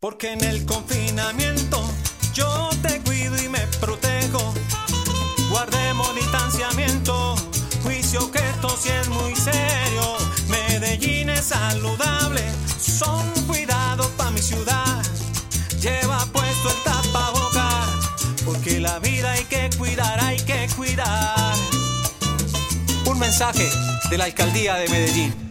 Porque en el confinamiento yo te cuido y me protejo. Guardemos distanciamiento, juicio que esto sí es muy serio. Medellín es saludable, son cuidados para mi ciudad. Lleva puesto el tapaboca, porque la vida hay que cuidar, hay que cuidar. Un mensaje de la alcaldía de Medellín.